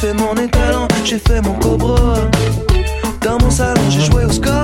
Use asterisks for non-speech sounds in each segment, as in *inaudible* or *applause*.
J'ai fait mon étalon, j'ai fait mon cobra. Dans mon salon, j'ai joué au score.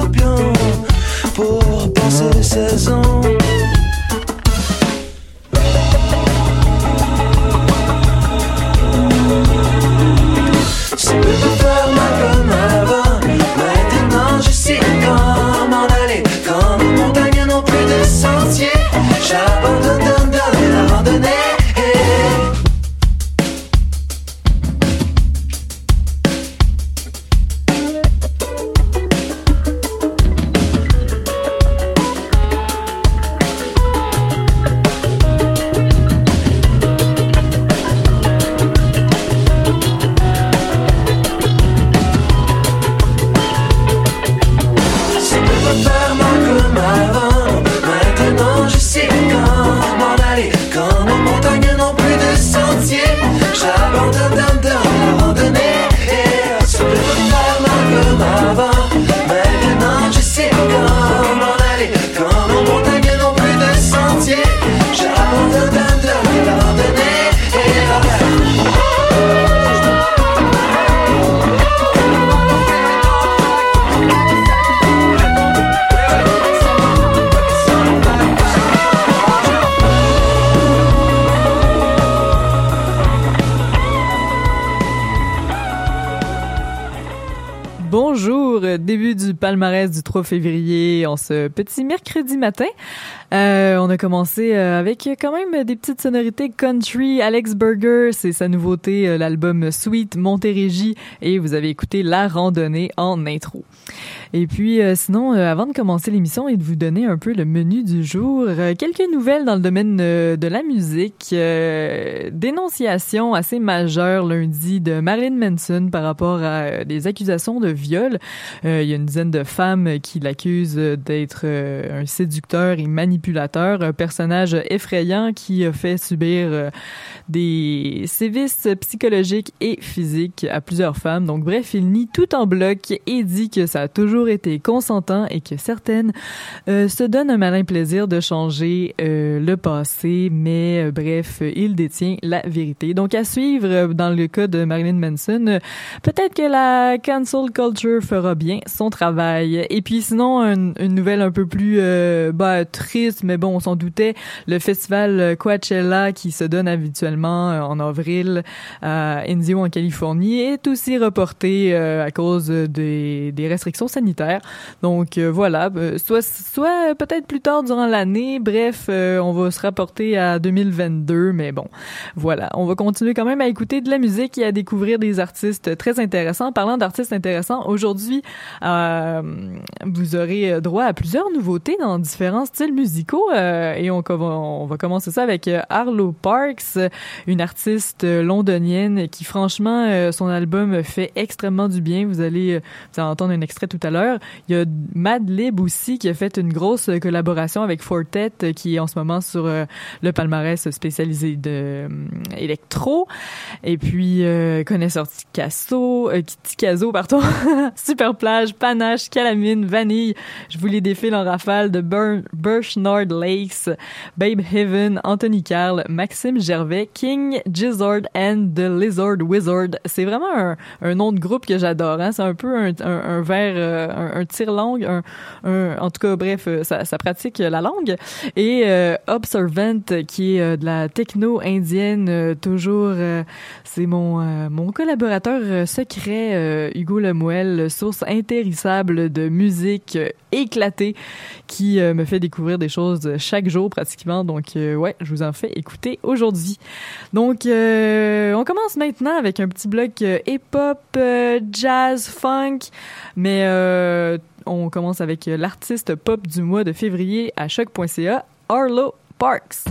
Ce petit mercredi matin. Euh, on a commencé euh, avec quand même des petites sonorités country. Alex Burger, c'est sa nouveauté, euh, l'album Sweet Montérégie, et vous avez écouté La Randonnée en intro. Et puis, euh, sinon, euh, avant de commencer l'émission et de vous donner un peu le menu du jour, euh, quelques nouvelles dans le domaine de la musique. dénonciation assez majeure lundi de Marilyn Manson par rapport à des accusations de viol. il y a une dizaine de femmes qui l'accusent d'être un séducteur et manipulateur, un personnage effrayant qui a fait subir des sévices psychologiques et physiques à plusieurs femmes. Donc bref, il nie tout en bloc et dit que ça a toujours été consentant et que certaines euh, se donnent un malin plaisir de changer euh, le passé, mais euh, bref, il détient la vérité. Donc à suivre dans le cas de Marilyn Manson, peut-être que la cancel culture fera bien son travail. Et puis sinon, une nouvelle un peu plus bah, triste, mais bon, on s'en doutait, le festival Coachella qui se donne habituellement en avril à Indio en Californie est aussi reporté à cause des, des restrictions sanitaires donc euh, voilà, euh, soit peut-être plus tard durant l'année. Bref, euh, on va se rapporter à 2022, mais bon, voilà, on va continuer quand même à écouter de la musique et à découvrir des artistes très intéressants. Parlant d'artistes intéressants, aujourd'hui, vous aurez droit à plusieurs nouveautés dans différents styles musicaux et on, on va commencer ça avec Arlo Parks, une artiste londonienne qui franchement son album fait extrêmement du bien. Vous allez vous allez entendre un extrait tout à l'heure il y a Madlib aussi qui a fait une grosse collaboration avec Fortet qui est en ce moment sur euh, le palmarès spécialisé de euh, électro. Et puis euh, connaisseur Ticasso, euh, *laughs* Super Plage, Panache, Calamine, Vanille. Je vous les défile en rafale de Birchnard Lakes, Babe Heaven, Anthony Carl, Maxime Gervais, King, Gizzard and the Lizard Wizard. C'est vraiment un, nom de groupe que j'adore. Hein? C'est un peu un, un, un verre un, un un, un, en tout cas, bref, euh, ça, pratique la langue. Et euh, Observant, qui est euh, de la techno indienne, toujours, c'est mon, mon collaborateur secret, Hugo Lemuel, source intérissable de musique éclatée, qui me fait découvrir des choses chaque jour pratiquement. Donc, ouais, je vous en fais écouter aujourd'hui. Donc, on commence maintenant avec un petit bloc hip-hop, jazz, funk, mais euh, on commence avec l'artiste pop du mois de février à choc.ca, Arlo Parks.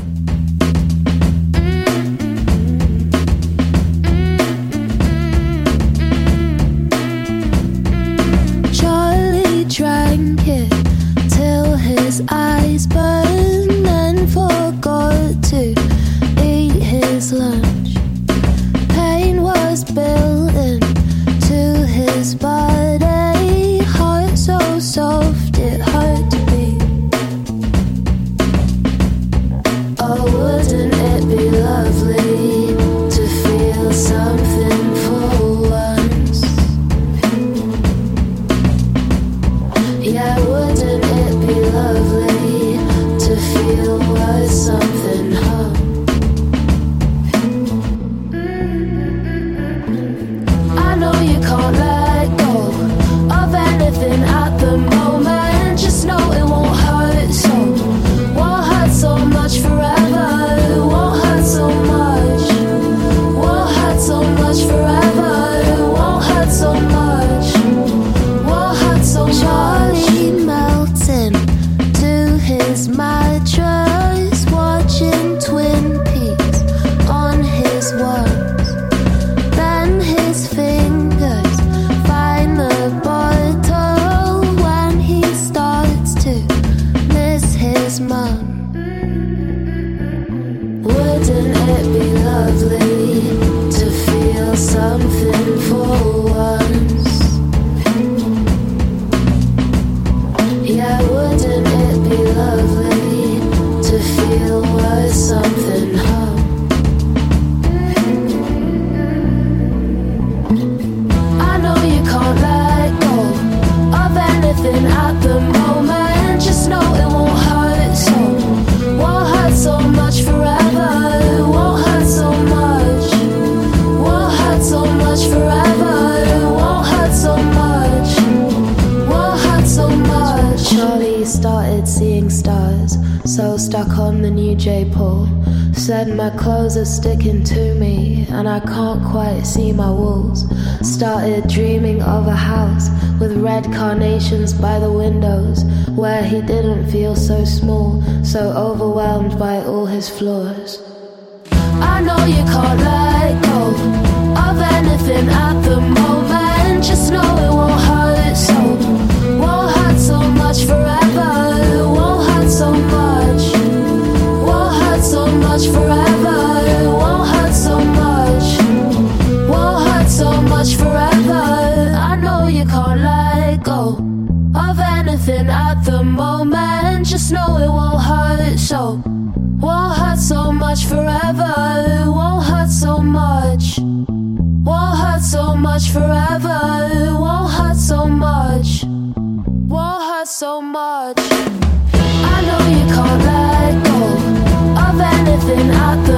Charlie drank it till his eyes burned and forgot to eat his lunch. Pain was built into his body. Feel so small, so overwhelmed by all his flaws. Much forever. Won't hurt so much. Won't hurt so much. I know you can't let go of anything at the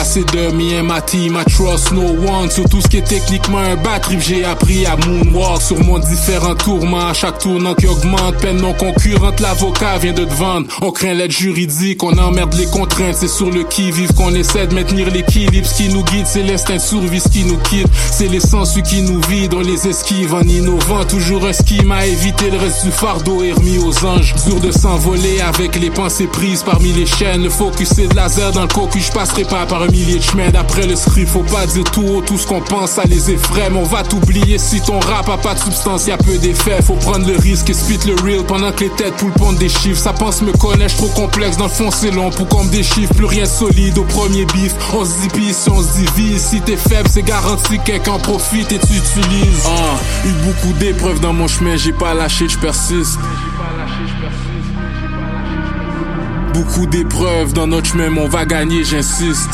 de me and my team, I trust no one. Sur tout ce qui est techniquement un bad trip J'ai appris à moonwalk sur mon différent tourment. À chaque tournant qui augmente, peine non concurrente L'avocat vient de te vendre, on craint l'aide juridique On emmerde les contraintes, c'est sur le qui-vive Qu'on essaie de maintenir l'équilibre. Ce qui nous guide, c'est l'instinct de survie Ce qui nous quitte, c'est les sens qui nous vide On les esquive en innovant. Toujours un scheme à éviter Le reste du fardeau est remis aux anges. Dur de s'envoler avec les pensées prises Parmi les chaînes, le focus c'est de laser dans le cocu Je passerai pas par un millier de chemins D'après le script, faut pas dire tout haut Tout ce qu'on pense, ça les effraie Mais on va t'oublier si ton rap a pas de substance. Y'a peu d'effet, faut prendre le risque Et spit le real pendant que les têtes poulent des chiffres. Ça pense me connaître, trop complexe Dans le fond c'est long. Pour qu'on me déchiffre Plus rien de solide au premier bif. On se divise, si on se divise. Si t'es faible, c'est garanti quelqu'un profite et tu utilises. Ah, Eu beaucoup d'épreuves dans mon chemin J'ai pas lâché, je persiste. Beaucoup d'épreuves dans notre chemin, on va gagner, j'insiste.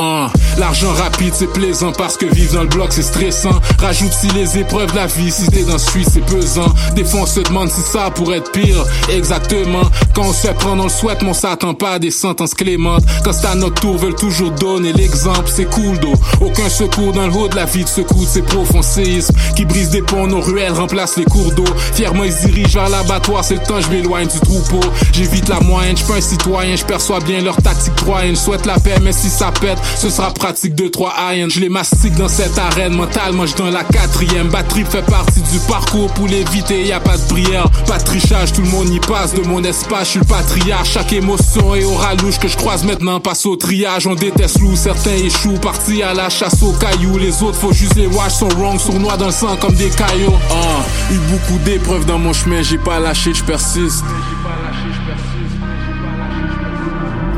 Uh, L'argent rapide c'est plaisant parce que vivre dans le bloc c'est stressant. Rajoute si les épreuves de la vie, si t'es dans suite c'est pesant. Des fois on se demande si ça pourrait être pire. Exactement. Quand on se prendre on le souhaite, mais on s'attend pas à des sentences clémentes. Quand c'est à notre tour, veulent toujours donner l'exemple, c'est cool d'eau. Aucun secours dans le haut de la vie de secours, c'est profond séisme qui brise des ponts, nos ruelles remplacent les cours d'eau. Fièrement ils se dirigent vers l'abattoir, c'est le temps, je m'éloigne du troupeau. J'évite la moyenne, je un citoyen, je perçois bien leur tactique troyenne. Souhaite la paix, mais si ça pète, ce sera pratique de 3 hayennes. Je les mastique dans cette arène mentalement, je dans la quatrième. Batterie fait partie du parcours pour l'éviter, y a pas de prière, pas de trichage, tout le monde y passe de mon espace, je suis le patriarche. Chaque émotion est au ralouche que je croise maintenant passe au triage. On déteste loup, certains échouent, partis à la chasse aux cailloux. Les autres, faut juste les watch, sont wrong, sournois dans le sang comme des cailloux. Ah, eu beaucoup d'épreuves dans mon chemin, j'ai pas lâché, je persiste.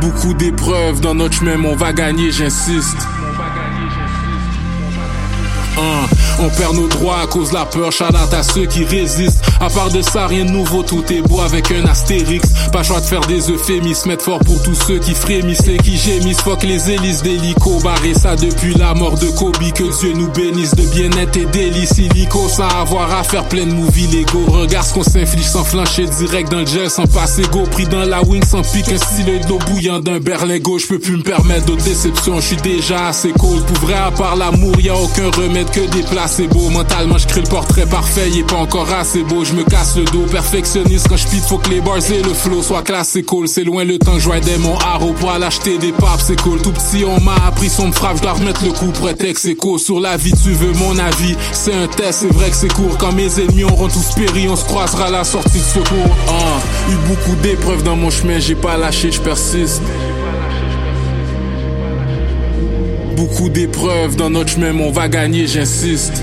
Beaucoup d'épreuves dans notre chemin, on va gagner, j'insiste. On perd nos droits à cause de la peur, chalate à ceux qui résistent. À part de ça, rien de nouveau, tout est beau avec un astérix. Pas choix de faire des euphémismes, mettre fort pour tous ceux qui frémissent et qui gémissent. Fuck les hélices d'hélico, barré ça depuis la mort de Kobe. Que Dieu nous bénisse de bien-être et délices illico sans avoir à faire plein de movies légaux. Regarde ce qu'on s'inflige sans flancher direct dans le gel, sans passer go. Pris dans la wing sans pique, un stylet de l'eau bouillant d'un berlingot. Je peux plus me permettre d'autres déceptions, je suis déjà assez cold. Pour vrai, à part l'amour, y a aucun remède que des c'est beau. Mentalement, je crée le portrait parfait, il est pas encore assez beau. Je me casse le dos, perfectionniste quand je pite, faut que les bars et le flow soient classés cool. C'est loin le temps que je des mon haro pour aller acheter des papes, c'est cool. Tout petit, on m'a appris son frappe, je dois remettre le coup, prétexte écho sur la vie. Tu veux mon avis? C'est un test, c'est vrai que c'est court. Quand mes ennemis auront tous péri, on se croisera à la sortie de secours. Ah, eu beaucoup d'épreuves dans mon chemin, j'ai pas lâché, je persiste. Beaucoup d'épreuves dans notre chemin, on va gagner, j'insiste.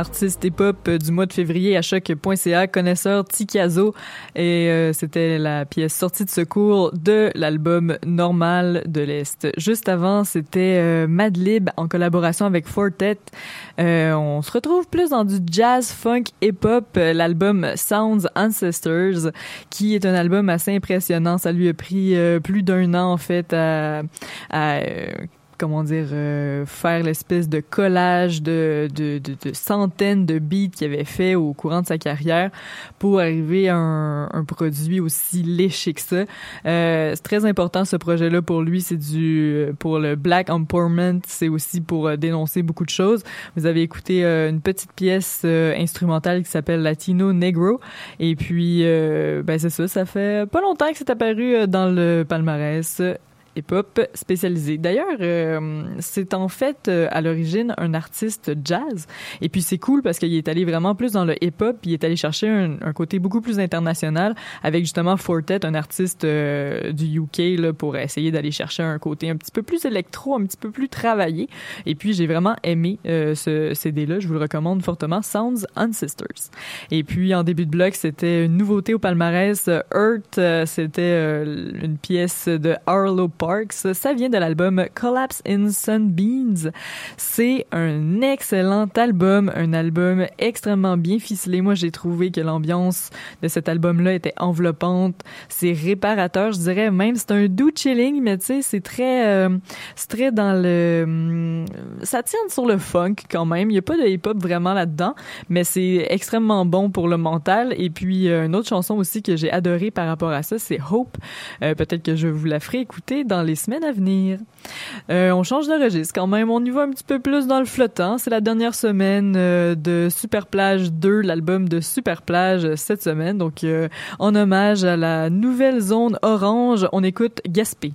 Artiste hip-hop euh, du mois de février à choc.ca, connaisseur Tikazo. Et euh, c'était la pièce sortie de secours de l'album Normal de l'Est. Juste avant, c'était euh, Madlib en collaboration avec Fortet. on se retrouve plus dans du jazz, funk, hip-hop, l'album Sounds Ancestors, qui est un album assez impressionnant. Ça lui a pris plus d'un an, en fait, à comment dire, euh, faire l'espèce de collage de, de, de, centaines de beats qu'il avait fait au courant de sa carrière pour arriver à un, un produit aussi léché que ça. Euh, c'est très important ce projet-là pour lui. C'est du pour le Black Empowerment. C'est aussi pour euh, dénoncer beaucoup de choses. Vous avez écouté euh, une petite pièce instrumentale qui s'appelle Latino Negro. Et puis, ben c'est ça. Ça fait pas longtemps que c'est apparu dans le palmarès hip-hop spécialisé. D'ailleurs, euh, c'est en fait euh, à l'origine un artiste jazz. Et puis c'est cool parce qu'il est allé vraiment plus dans le hip-hop, il est allé chercher un, un, côté beaucoup plus international avec justement Fortet, un artiste euh, du UK là, pour essayer d'aller chercher un côté un petit peu plus électro, un petit peu plus travaillé. Et puis j'ai vraiment aimé ce CD-là, je vous le recommande fortement, Sounds Ancestors. Et puis en début de bloc, c'était une nouveauté au palmarès, Earth, c'était une pièce de Arlo Parks. Ça vient de l'album Collapse in Sunbeams. C'est un excellent album, un album extrêmement bien ficelé. Moi, j'ai trouvé que l'ambiance de cet album-là était enveloppante. C'est réparateur, je dirais même. C'est un doux chilling, mais tu sais, c'est très, euh, c'est très dans le, hum, ça tient sur le funk quand même. Il y a pas de hip-hop vraiment là-dedans, mais c'est extrêmement bon pour le mental. Et puis, euh, une autre chanson aussi que j'ai adorée par rapport à ça, c'est Hope. Euh, peut-être que je vous la ferai écouter dans les semaines à venir. Euh, on change de registre quand même. On y va un petit peu plus dans le flottant. C'est la dernière semaine euh, de Super Plage 2, l'album de Super Plage cette semaine. Donc, euh, en hommage à la nouvelle zone orange, on écoute Gaspé.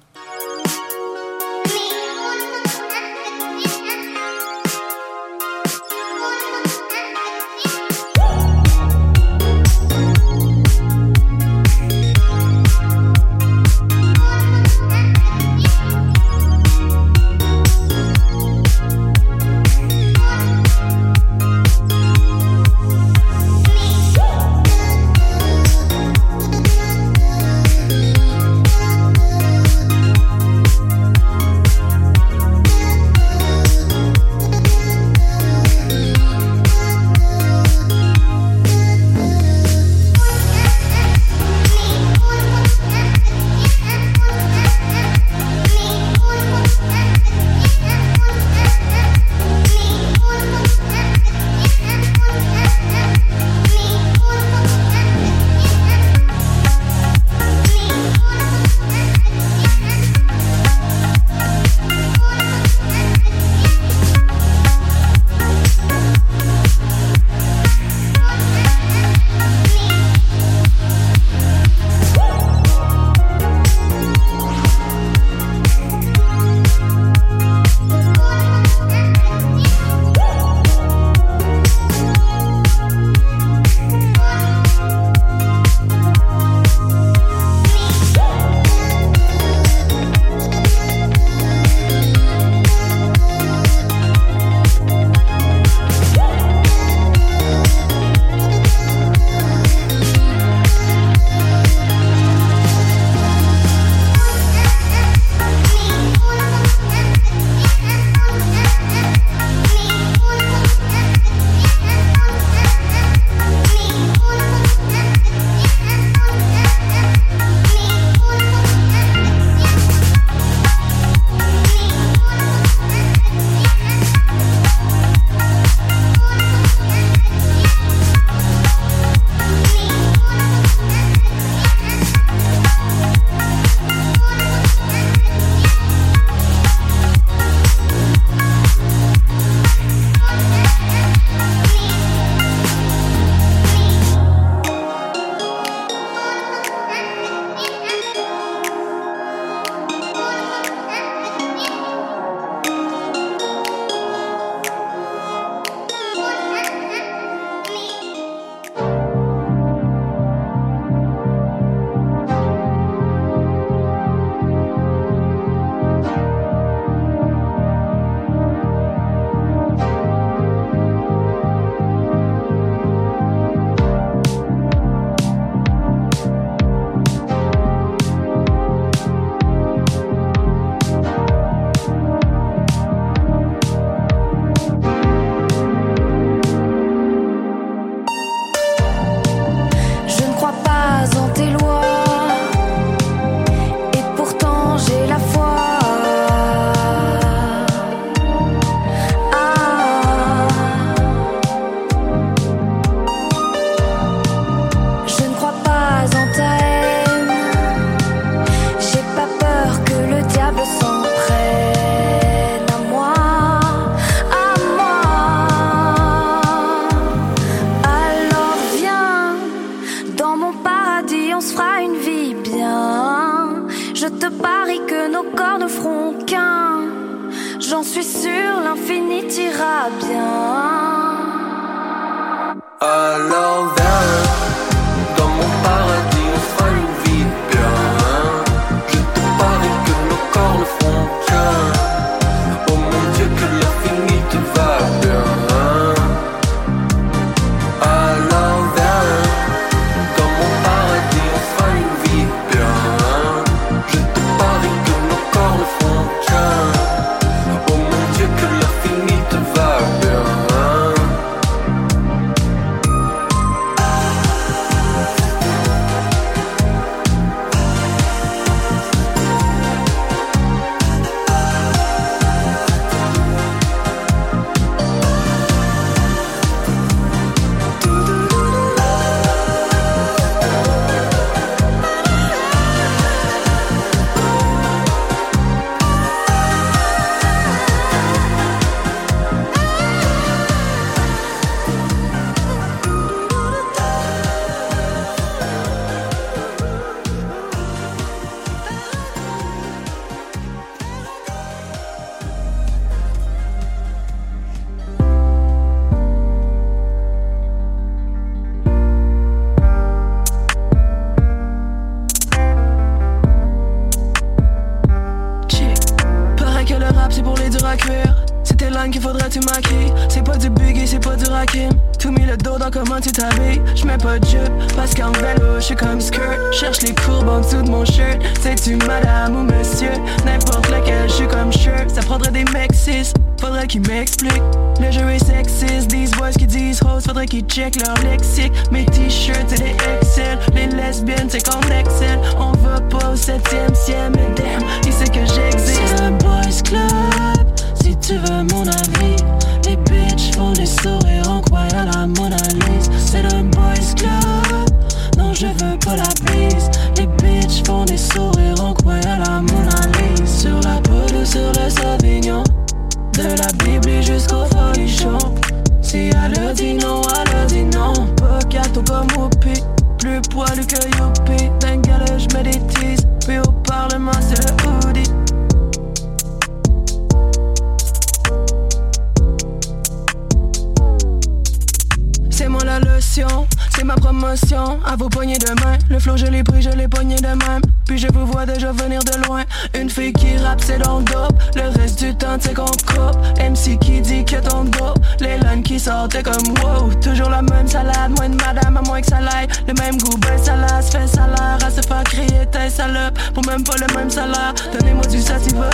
Promotion. À vos poignées de main, le flow je l'ai pris, je l'ai pogné de même. Puis je vous vois déjà venir de loin. Une fille qui rappe, c'est le dope. Le reste du temps, c'est qu'on coupe. MC qui dit que ton dos. Les lines qui sortent, t'es comme wow. Toujours la même salade, moins de madame, à moins que ça l'aille. Le même goût, ben salade, se fait salaire. À se faire crier, t'es salope. Pour même pas le même salaire. Donnez-moi du sativa.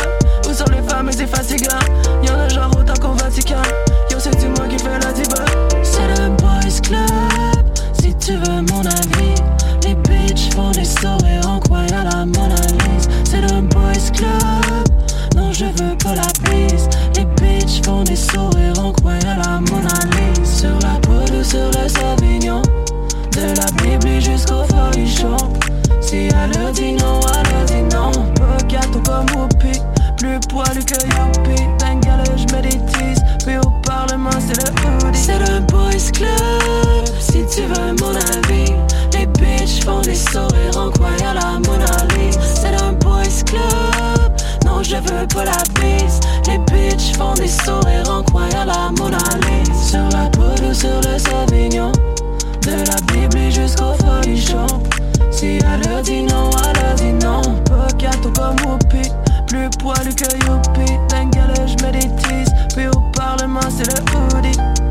Ou sur les femmes, c'est fatigant. Y'en a genre autant qu'au Vatican. Yo, c'est du moi qui fait la diva. C'est le boys club. Tu veux mon avis, les bitches font des sourires en croyant la Mona. C'est le boys club. Non, je veux pas la bise. Les bitches font des sourires en croyant la Mona. Sur la peau ou sur le Sauvignon. De la Bible jusqu'au folichon. Si elle leur dit non, elle leur dit non. Pas gâteau comme Whoopi. Plus poilu que Youpi. J'mets des teases. Puis au Parlement, c'est le hoodie. C'est le boys club. Si tu veux mon avis. Les bitches font des sourires en croyant la Mona. C'est un boys club. Non, je veux pas la bise. Les bitches font des sourires en croyant la Mona. Sur la peau ou sur le Sauvignon. De la Bible jusqu'au folichon. Si elle leur dit non, elle leur dit non. Pas gâteau comme Whoopi. Plus poilu que Youpi. D'un gala, j'mets des teases. Puis au Parlement, c'est le hoodie.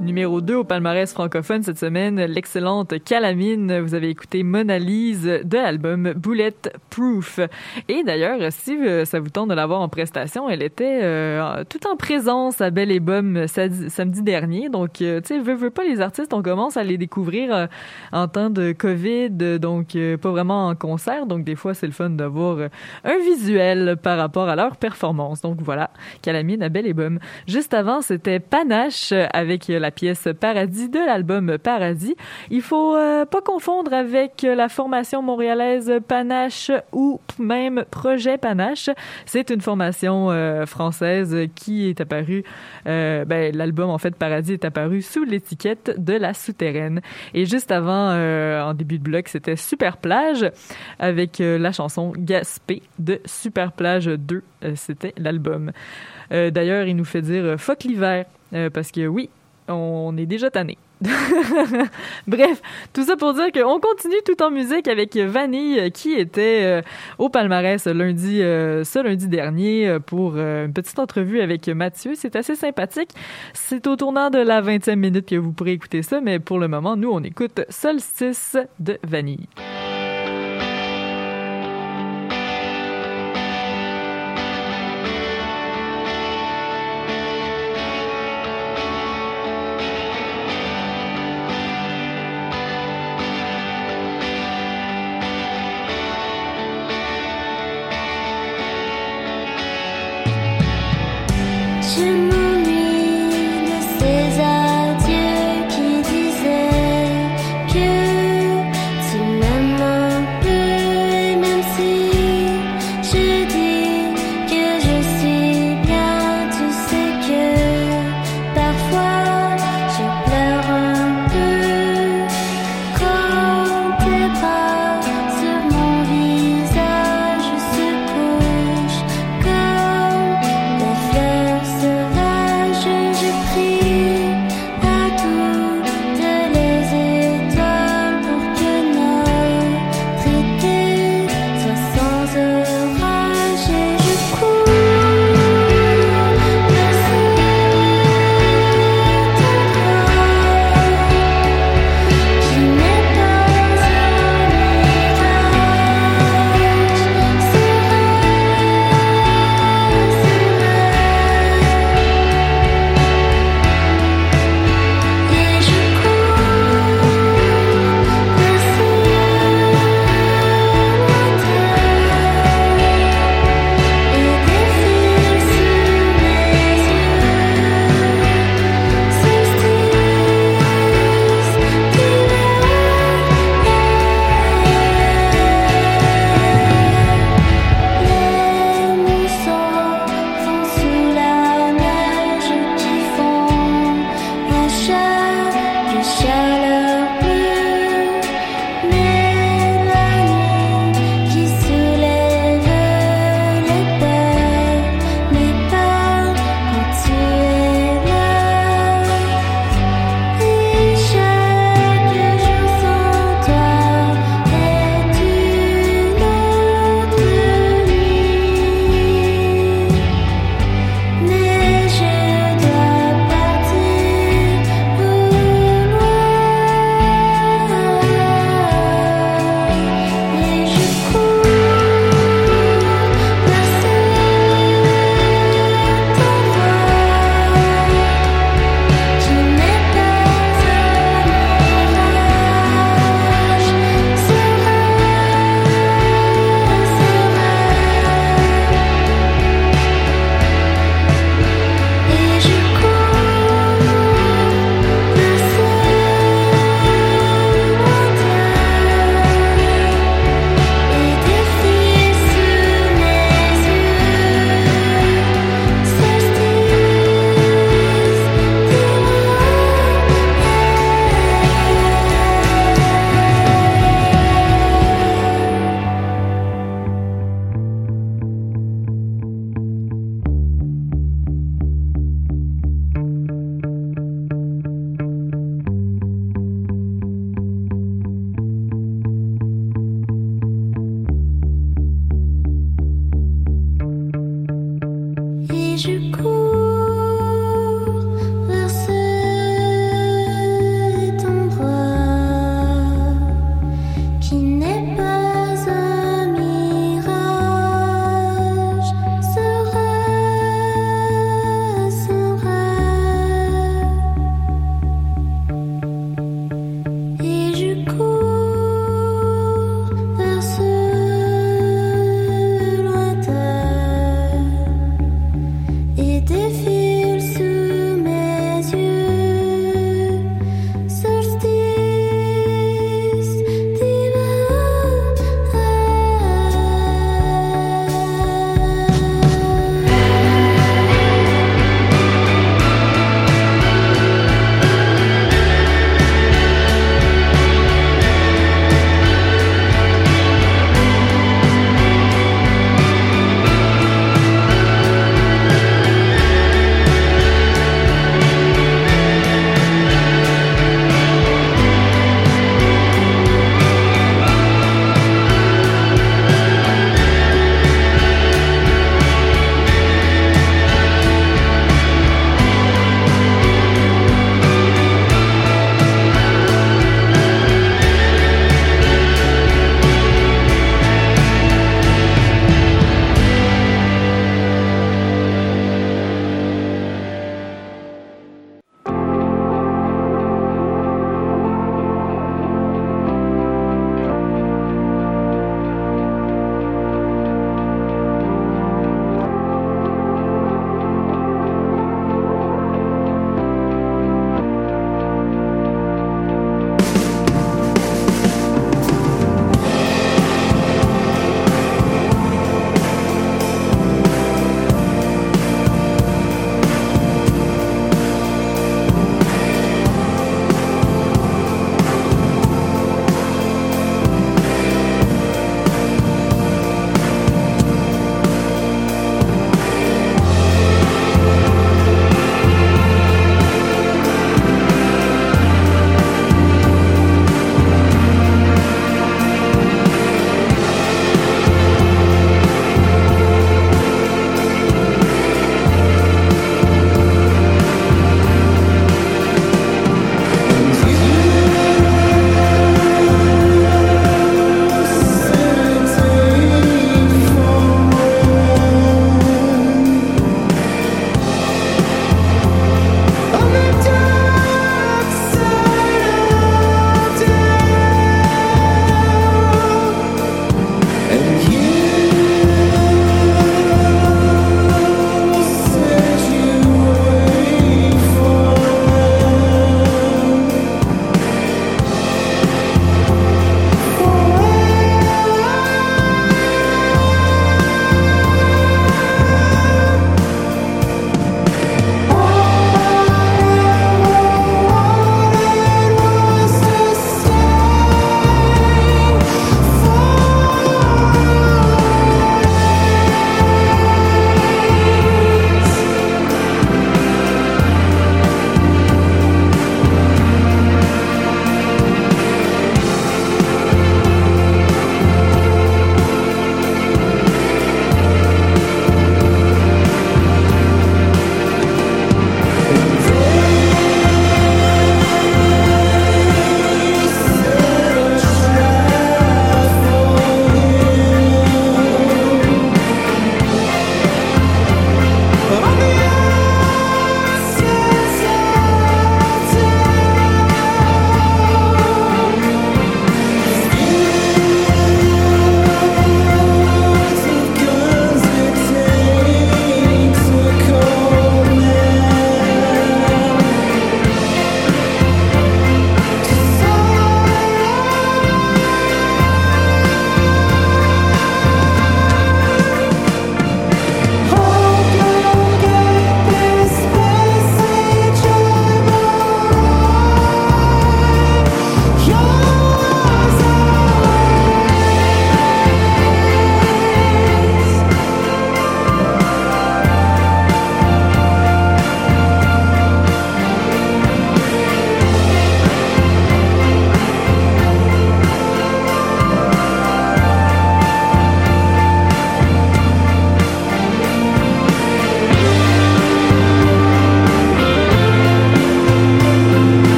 Numéro 2 au palmarès francophone cette semaine, l'excellente Calamine. Vous avez écouté Mona Lise de l'album Bullet Proof. Et d'ailleurs, si euh, ça vous tente de l'avoir en prestation, elle était euh, tout en présence à Belle et Bomme samedi, dernier. Donc, euh, tu sais, veux, veux pas les artistes, on commence à les découvrir en temps de COVID, donc pas vraiment en concert. Donc, des fois, c'est le fun d'avoir un visuel par rapport à leur performance. Donc, voilà, Calamine à Belle et Bomme. Juste avant, c'était Panache avec la pièce Paradis de l'album Paradis. Il faut euh, pas confondre avec la formation montréalaise Panache ou même Projet Panache. C'est une formation euh, française qui est apparue, euh, ben, l'album en fait Paradis est apparu sous l'étiquette de la souterraine. Et juste avant, en début de bloc, c'était Super Plage avec la chanson Gaspé de Super Plage 2. c'était l'album. D'ailleurs, il nous fait dire fuck l'hiver parce que oui, on est déjà tanné. *laughs* Bref, tout ça pour dire qu'on continue tout en musique avec Vanille qui était euh, au palmarès lundi, euh, ce lundi dernier euh, pour une petite entrevue avec Mathieu. C'est assez sympathique. C'est au tournant de la 20e minute que vous pourrez écouter ça, mais pour le moment, nous, on écoute Solstice de Vanille.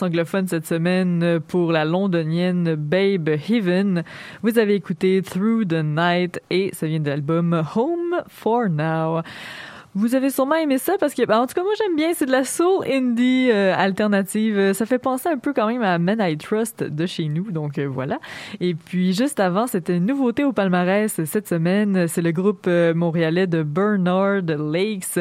Anglophone cette semaine pour la londonienne Babe Heaven. Vous avez écouté Through the Night et ça vient de l'album Home for Now. Vous avez sûrement aimé ça parce que, ben, en tout cas, moi j'aime bien. C'est de la soul indie euh, alternative. Ça fait penser un peu quand même à Men I Trust de chez nous. Donc euh, voilà. Et puis juste avant, c'était une nouveauté au palmarès cette semaine. C'est le groupe euh, montréalais de Bernard Lakes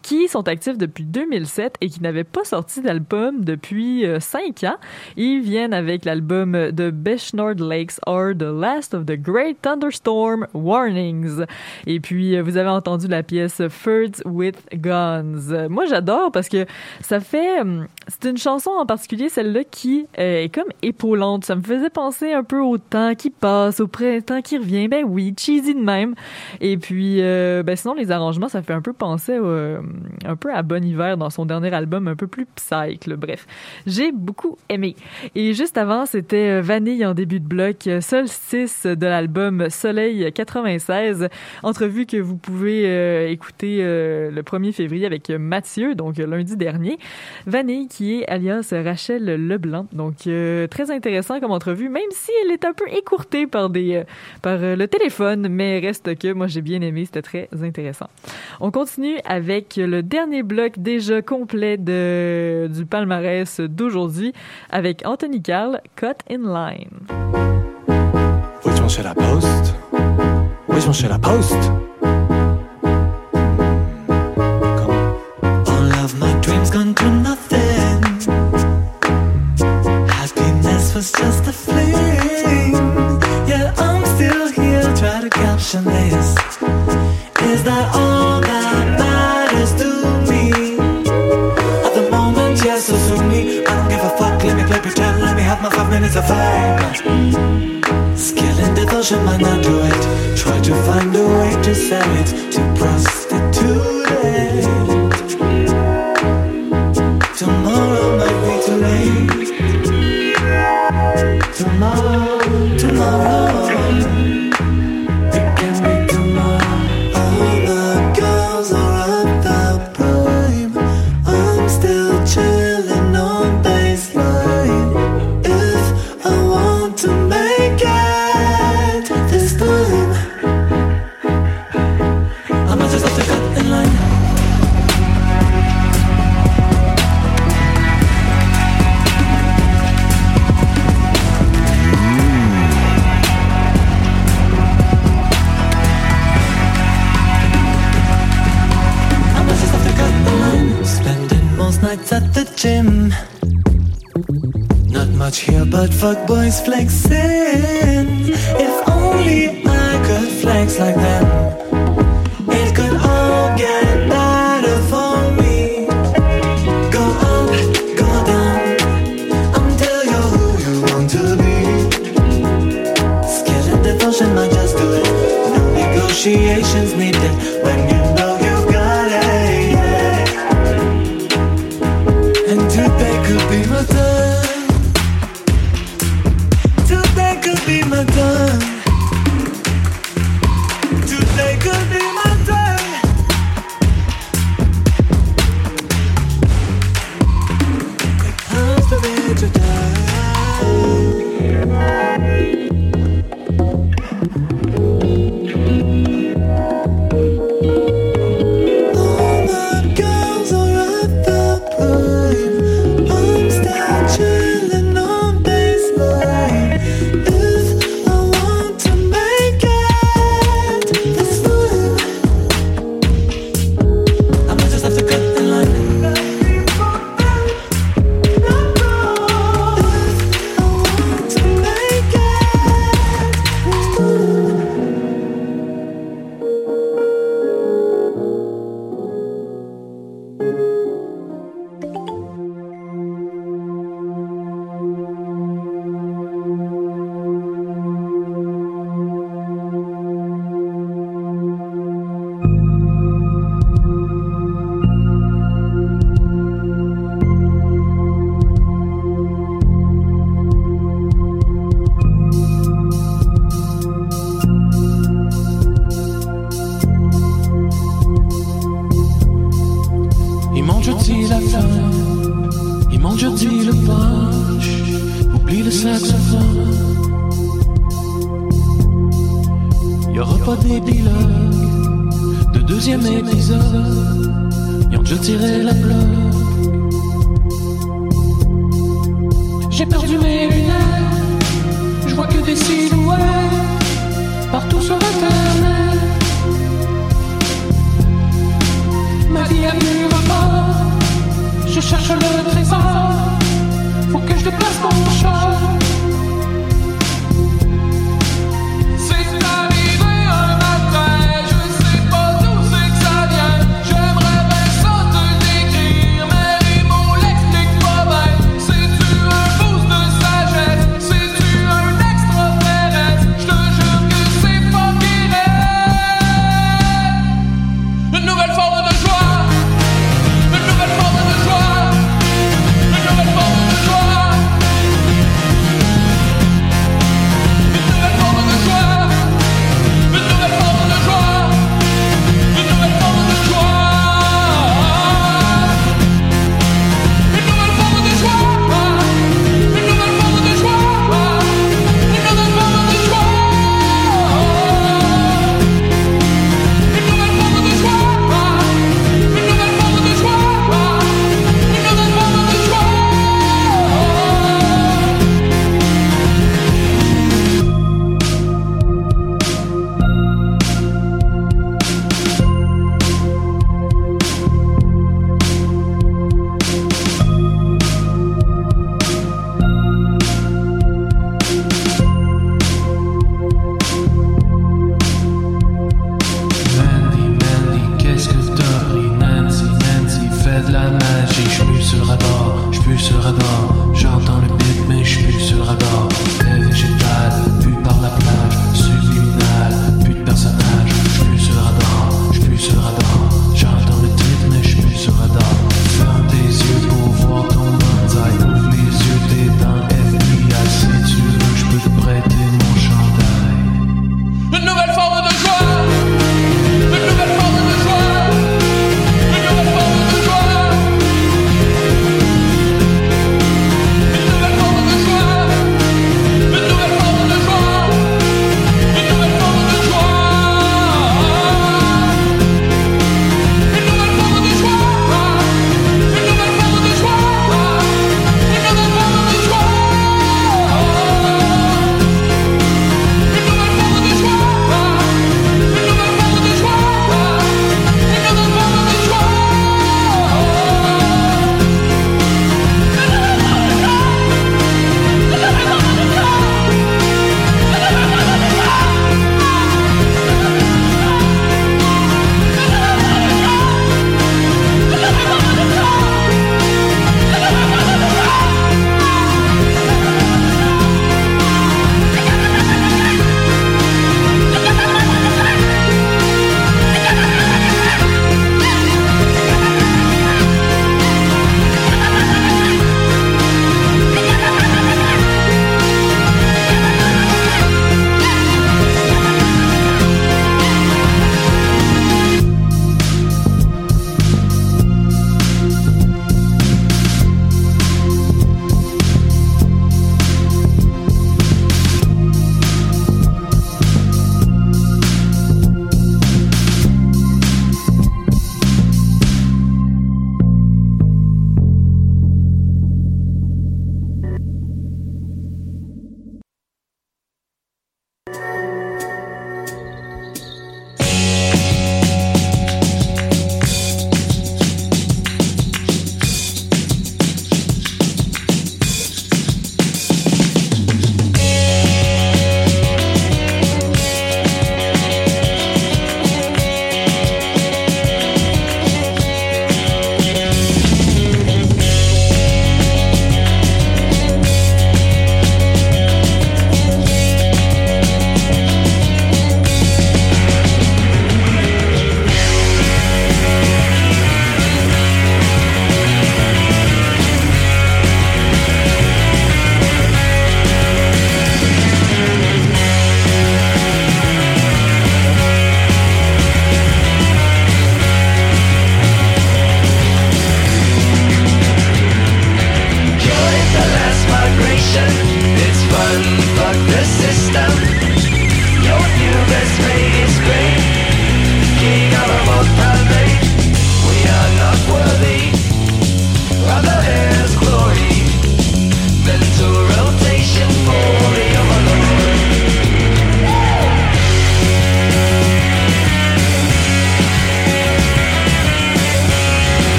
qui sont actifs depuis 2007 et qui n'avaient pas sorti d'album depuis 5 ans. Ils viennent avec l'album de Beshnard Lakes are the last of the great thunderstorm warnings. Et puis vous avez entendu la pièce First with Guns. Moi, j'adore parce que ça fait... Hum, c'est une chanson en particulier, celle-là, qui euh, est comme épaulante. Ça me faisait penser un peu au temps qui passe, au printemps qui revient. Ben oui, cheesy de même. Et puis, euh, ben sinon, les arrangements, ça fait un peu penser euh, un peu à Bon Hiver dans son dernier album, un peu plus psych. Bref, j'ai beaucoup aimé. Et juste avant, c'était Vanille en début de bloc, solstice de l'album Soleil 96. Entrevue que vous pouvez écouter le 1er février avec Mathieu, donc lundi dernier. Vanille qui est alias Rachel Leblanc. Donc euh, très intéressant comme entrevue, même si elle est un peu écourtée par des euh, par euh, le téléphone, mais reste que moi j'ai bien aimé, c'était très intéressant. On continue avec le dernier bloc déjà complet de du palmarès d'aujourd'hui avec Anthony Carl, Cut in Line. One should I post? was just a fling. Yeah, I'm still here, try to caption this. Is that all that matters to me? At the moment, yes, so sue me. I don't give a fuck, let me play pretend, let me have my five minutes of fame. Skill and not do it. Try to find a way to sell it, to prostitute Tomorrow, fuck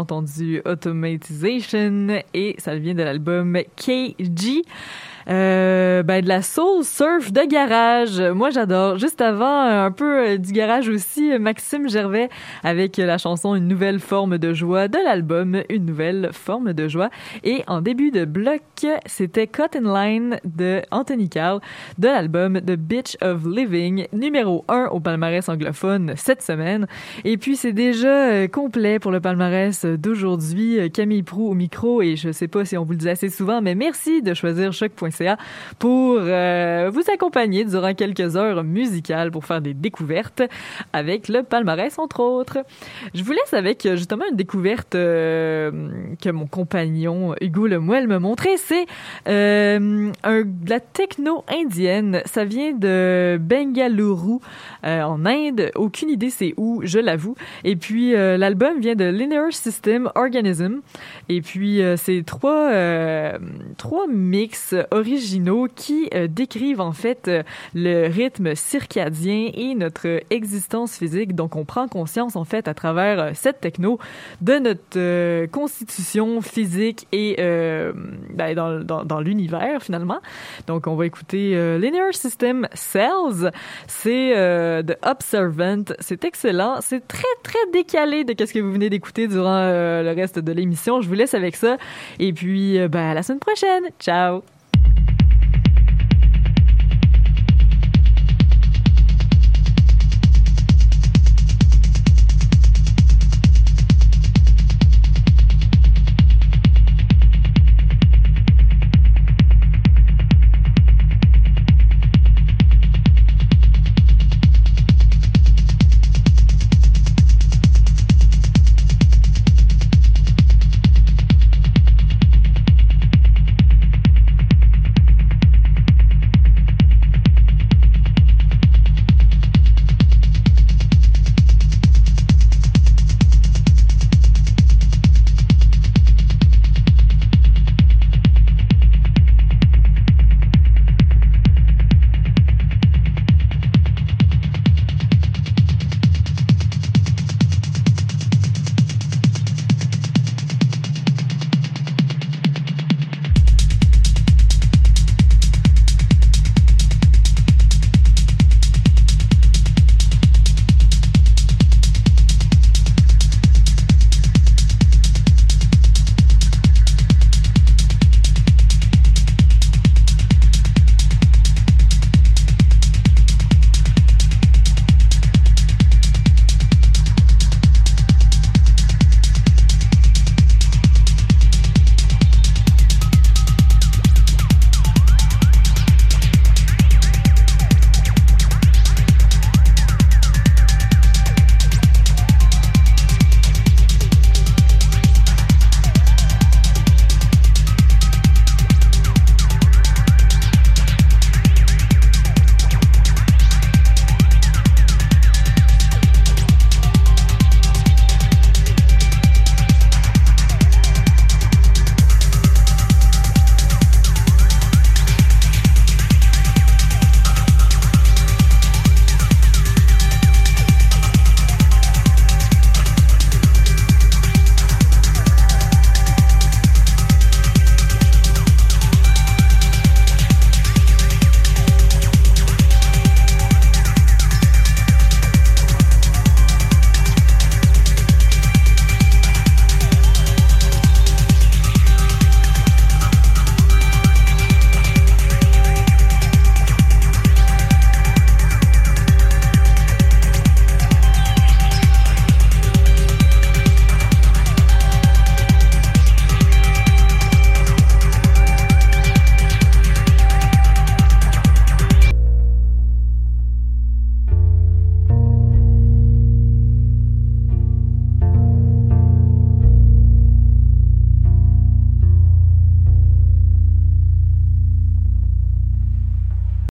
entendu Automatization et ça vient de l'album KG. Euh, ben de la soul surf de garage. Moi j'adore. Juste avant un peu euh, du garage aussi, Maxime Gervais avec la chanson Une nouvelle forme de joie de l'album Une nouvelle forme de joie. Et en début de bloc, c'était Cut in Line de Anthony Carl de l'album The Bitch of Living, numéro 1 au palmarès anglophone cette semaine. Et puis c'est déjà euh, complet pour le palmarès d'aujourd'hui. Euh, Camille Prou au micro et je sais pas si on vous le dit assez souvent, mais merci de choisir pour euh, vous accompagner durant quelques heures musicales pour faire des découvertes avec le palmarès entre autres. Je vous laisse avec euh, justement une découverte euh, que mon compagnon Hugo Lemuel me montrait. C'est euh, de la techno indienne. Ça vient de Bengaluru euh, en Inde. Aucune idée c'est où, je l'avoue. Et puis euh, l'album vient de Linear System Organism. Et puis euh, c'est trois euh, trois mix originaux qui euh, décrivent en fait euh, le rythme circadien et notre existence physique. Donc on prend conscience en fait à travers euh, cette techno de notre constitution physique et ben, dans, l'univers finalement. Donc on va écouter Linear System Cells. C'est de Observant. C'est excellent. C'est très très décalé de ce que vous venez d'écouter durant le reste de l'émission. Je vous laisse avec ça. Et puis ben, à la semaine prochaine. Ciao.